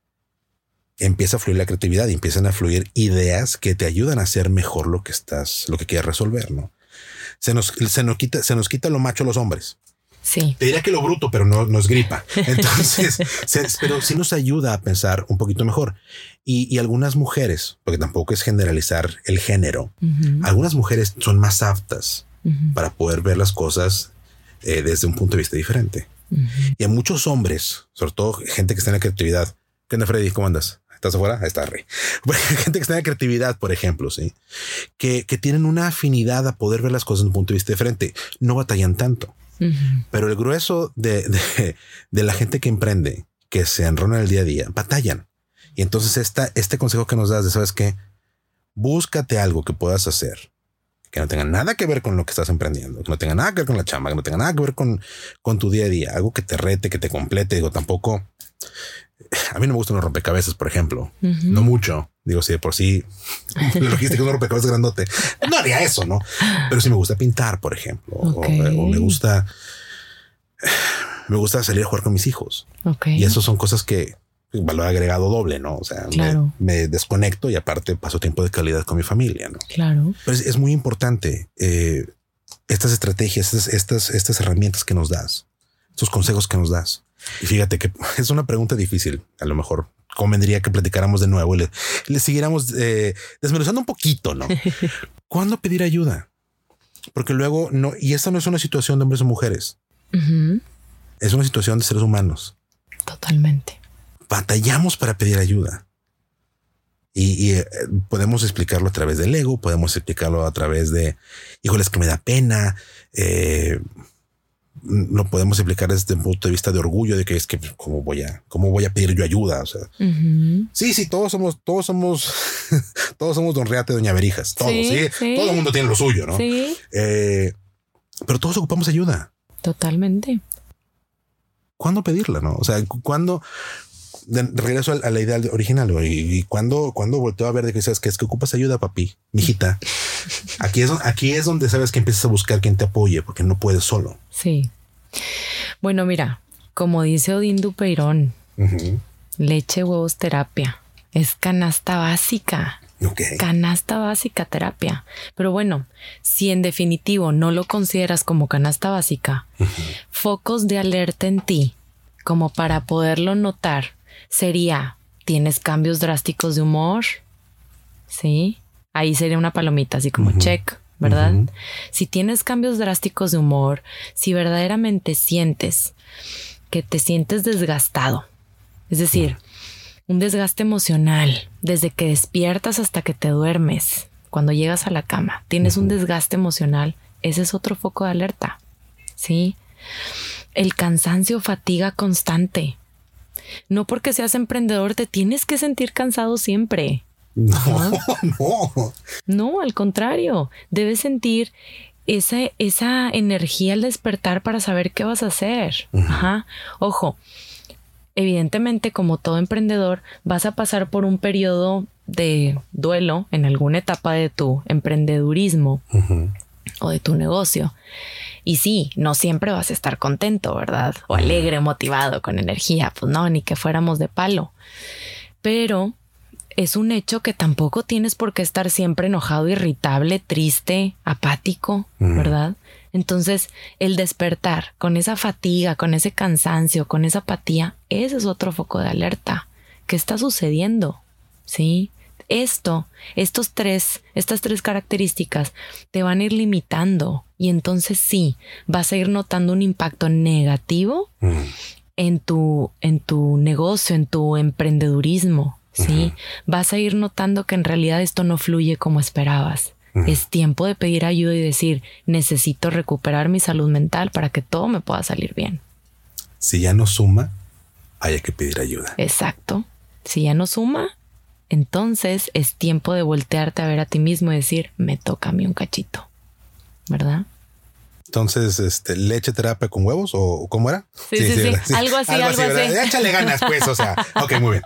empieza a fluir la creatividad y empiezan a fluir ideas que te ayudan a hacer mejor lo que estás, lo que quieres resolver, ¿no? Se nos, se nos quita, se nos quita lo macho a los hombres. Sí. Te diría que lo bruto, pero no, no es gripa. Entonces, [LAUGHS] pero sí nos ayuda a pensar un poquito mejor. Y, algunas mujeres, porque tampoco es generalizar el género, algunas mujeres son más aptas para poder ver las cosas eh, desde un punto de vista diferente. Y a muchos hombres, sobre todo gente que está en la creatividad, ¿qué onda Freddy? ¿Cómo andas? ¿Estás afuera? Ahí está, Rey. [LAUGHS] gente que está en la creatividad, por ejemplo, sí, que, que tienen una afinidad a poder ver las cosas desde un punto de vista diferente, no batallan tanto. Pero el grueso de, la gente que emprende, que se enrona en el día a día, batallan. Y entonces esta, este consejo que nos das de, ¿sabes qué? Búscate algo que puedas hacer que no tenga nada que ver con lo que estás emprendiendo, que no tenga nada que ver con la chamba, que no tenga nada que ver con, con tu día a día, algo que te rete, que te complete. Digo, tampoco a mí no me gustan los rompecabezas, por ejemplo. No mucho. Digo, si de por sí [LAUGHS] logística un rompecabezas grandote, no haría eso, ¿no? Pero sí me gusta pintar, por ejemplo. O, me gusta, me gusta salir a jugar con mis hijos. Y eso son cosas que valor agregado doble, ¿no? O sea, me, desconecto y aparte paso tiempo de calidad con mi familia, ¿no? Claro. Pero es, muy importante eh, estas estrategias, estas, estas herramientas que nos das, estos consejos que nos das. Y fíjate que [LAUGHS] es una pregunta difícil. A lo mejor convendría que platicáramos de nuevo y le, siguiéramos eh, desmenuzando un poquito, ¿no? [LAUGHS] ¿Cuándo pedir ayuda? Porque luego no, y esta no es una situación de hombres o mujeres. Es una situación de seres humanos. Totalmente. Batallamos para pedir ayuda. Y, eh, podemos explicarlo a través del ego, podemos explicarlo a través de, híjoles, que me da pena, eh, lo podemos explicar desde un punto de vista de orgullo de que es que pues, cómo voy a cómo voy a pedir yo ayuda o sea sí sí todos somos todos somos [LAUGHS] todos somos don Reate doña Berijas todos sí, todo el mundo tiene lo suyo no eh, pero todos ocupamos ayuda. Totalmente. ¿cuándo pedirla no o sea cuándo regreso a, la idea original y, cuando cuando volteo a ver de que sabes que es que ocupas ayuda papi mijita. [LAUGHS] Aquí es aquí es donde sabes que empiezas a buscar quien te apoye porque no puedes solo. Sí bueno, mira, como dice Odín Dupeirón, leche, huevos, terapia. Es canasta básica. Canasta básica terapia. Pero bueno, si en definitivo no lo consideras como canasta básica, focos de alerta en ti, como para poderlo notar, sería, ¿tienes cambios drásticos de humor? Sí. Ahí sería una palomita, así como check. ¿Verdad? Si tienes cambios drásticos de humor, si verdaderamente sientes que te sientes desgastado, es decir, un desgaste emocional desde que despiertas hasta que te duermes, cuando llegas a la cama, tienes un desgaste emocional, ese es otro foco de alerta, ¿sí? El cansancio, fatiga constante. No porque seas emprendedor te tienes que sentir cansado siempre. No, no. [LAUGHS] No, al contrario, debes sentir esa, esa energía al despertar para saber qué vas a hacer. Ajá. Ojo, evidentemente, como todo emprendedor, vas a pasar por un periodo de duelo en alguna etapa de tu emprendedurismo o de tu negocio. Y sí, no siempre vas a estar contento, ¿verdad? O alegre, motivado, con energía. Pues no, ni que fuéramos de palo. Pero es un hecho que tampoco tienes por qué estar siempre enojado, irritable, triste, apático, ¿verdad? Entonces, el despertar con esa fatiga, con ese cansancio, con esa apatía, ese es otro foco de alerta. ¿Qué está sucediendo? ¿Sí? Esto, estos tres, estas tres características te van a ir limitando y entonces sí, vas a ir notando un impacto negativo en tu, en tu negocio, en tu emprendedurismo, ¿sí? Vas a ir notando que en realidad esto no fluye como esperabas. Es tiempo de pedir ayuda y decir, necesito recuperar mi salud mental para que todo me pueda salir bien. Si ya no suma, hay que pedir ayuda. Exacto. Si ya no suma, entonces es tiempo de voltearte a ver a ti mismo y decir, me toca a mí un cachito. ¿Verdad? Entonces, este, leche terapia con huevos o cómo era? Sí, sí, sí. Algo así, algo, así. Échale ganas, pues. O sea, [LAUGHS] ok, muy bien.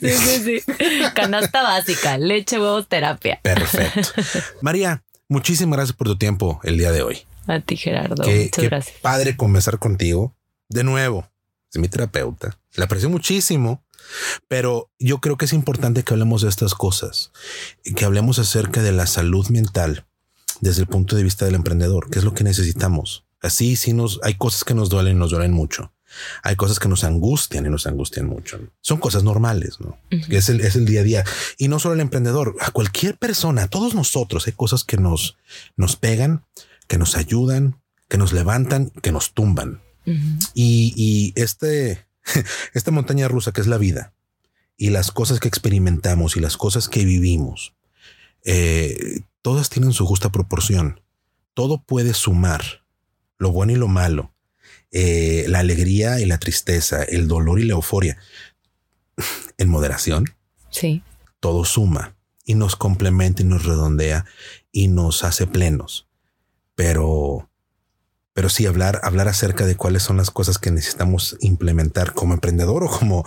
Sí, sí, sí. Canasta básica, leche, huevos, terapia. Perfecto. María, muchísimas gracias por tu tiempo el día de hoy. A ti, Gerardo. Muchas gracias. Padre conversar contigo. De nuevo, es mi terapeuta. La aprecio muchísimo. Pero yo creo que es importante que hablemos de estas cosas, que hablemos acerca de la salud mental desde el punto de vista del emprendedor, qué es lo que necesitamos. Así sí nos hay cosas que nos duelen, nos duelen mucho. Hay cosas que nos angustian y nos angustian mucho. Son cosas normales, ¿no? es, el, es el día a día. Y no solo el emprendedor, a cualquier persona, a todos nosotros, hay cosas que nos, nos pegan, que nos ayudan, que nos levantan, que nos tumban. y, y este, [LAUGHS] esta montaña rusa que es la vida y las cosas que experimentamos y las cosas que vivimos, eh, todas tienen su justa proporción. Todo puede sumar, lo bueno y lo malo, eh, la alegría y la tristeza, el dolor y la euforia, [LAUGHS] en moderación. Sí. Todo suma y nos complementa y nos redondea y nos hace plenos. Pero, pero sí hablar, hablar acerca de cuáles son las cosas que necesitamos implementar como emprendedor o como,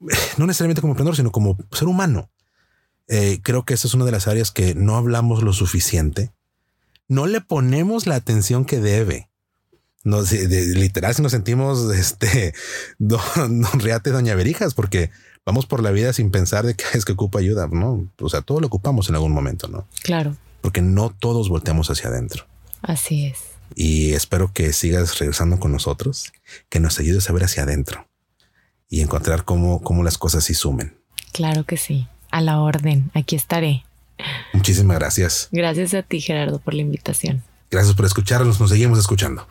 [LAUGHS] no necesariamente como emprendedor, sino como ser humano. Eh, creo que esa es una de las áreas que no hablamos lo suficiente. No le ponemos la atención que debe. Nos, literal, si nos sentimos [LAUGHS] este don, Riate, Doña Berijas, porque vamos por la vida sin pensar de que [LAUGHS] es que ocupa ayuda, no? O sea, todo lo ocupamos en algún momento, no? Claro. Porque no todos volteamos hacia adentro. Así es. Y espero que sigas regresando con nosotros, que nos ayudes a ver hacia adentro y encontrar cómo, cómo las cosas sí sumen. Claro que sí a la orden. Aquí estaré. Muchísimas gracias. Gracias a ti, Gerardo, por la invitación. Gracias por escucharnos. Nos seguimos escuchando.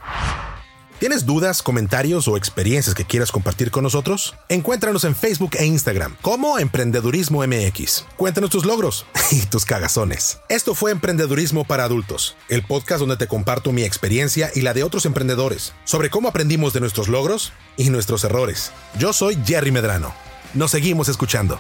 ¿Tienes dudas, comentarios o experiencias que quieras compartir con nosotros? Encuéntranos en Facebook e Instagram como Emprendedurismo MX. Cuéntanos tus logros [LAUGHS] y tus cagazones. Esto fue Emprendedurismo para Adultos, el podcast donde te comparto mi experiencia y la de otros emprendedores sobre cómo aprendimos de nuestros logros y nuestros errores. Yo soy Jerry Medrano. Nos seguimos escuchando.